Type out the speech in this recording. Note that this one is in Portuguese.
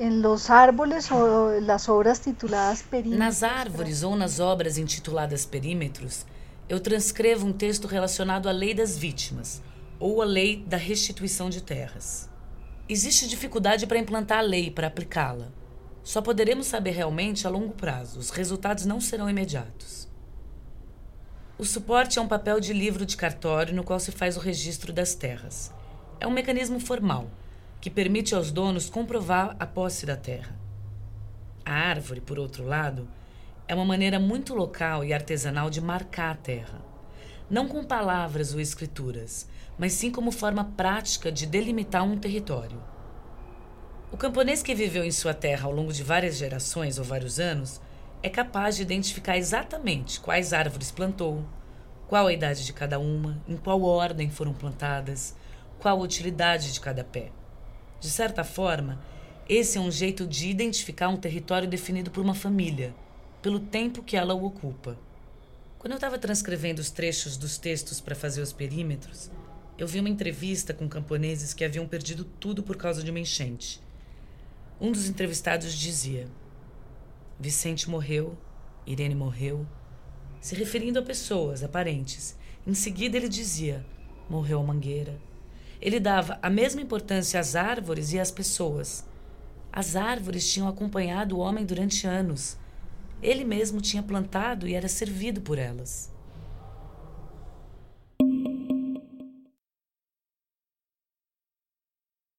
En los árboles o las obras tituladas perímetros. Nas árvores ou nas obras intituladas perímetros, eu transcrevo um texto relacionado à lei das vítimas ou à lei da restituição de terras. Existe dificuldade para implantar a lei, para aplicá-la. Só poderemos saber realmente a longo prazo, os resultados não serão imediatos. O suporte é um papel de livro de cartório no qual se faz o registro das terras. É um mecanismo formal que permite aos donos comprovar a posse da terra. A árvore, por outro lado, é uma maneira muito local e artesanal de marcar a terra. Não com palavras ou escrituras, mas sim como forma prática de delimitar um território. O camponês que viveu em sua terra ao longo de várias gerações ou vários anos é capaz de identificar exatamente quais árvores plantou, qual a idade de cada uma, em qual ordem foram plantadas, qual a utilidade de cada pé. De certa forma, esse é um jeito de identificar um território definido por uma família, pelo tempo que ela o ocupa. Quando eu estava transcrevendo os trechos dos textos para fazer os perímetros, eu vi uma entrevista com camponeses que haviam perdido tudo por causa de uma enchente. Um dos entrevistados dizia: Vicente morreu, Irene morreu, se referindo a pessoas, a parentes. Em seguida, ele dizia: morreu a mangueira. Ele dava a mesma importância às árvores e às pessoas. As árvores tinham acompanhado o homem durante anos. Ele mesmo tinha plantado e era servido por elas.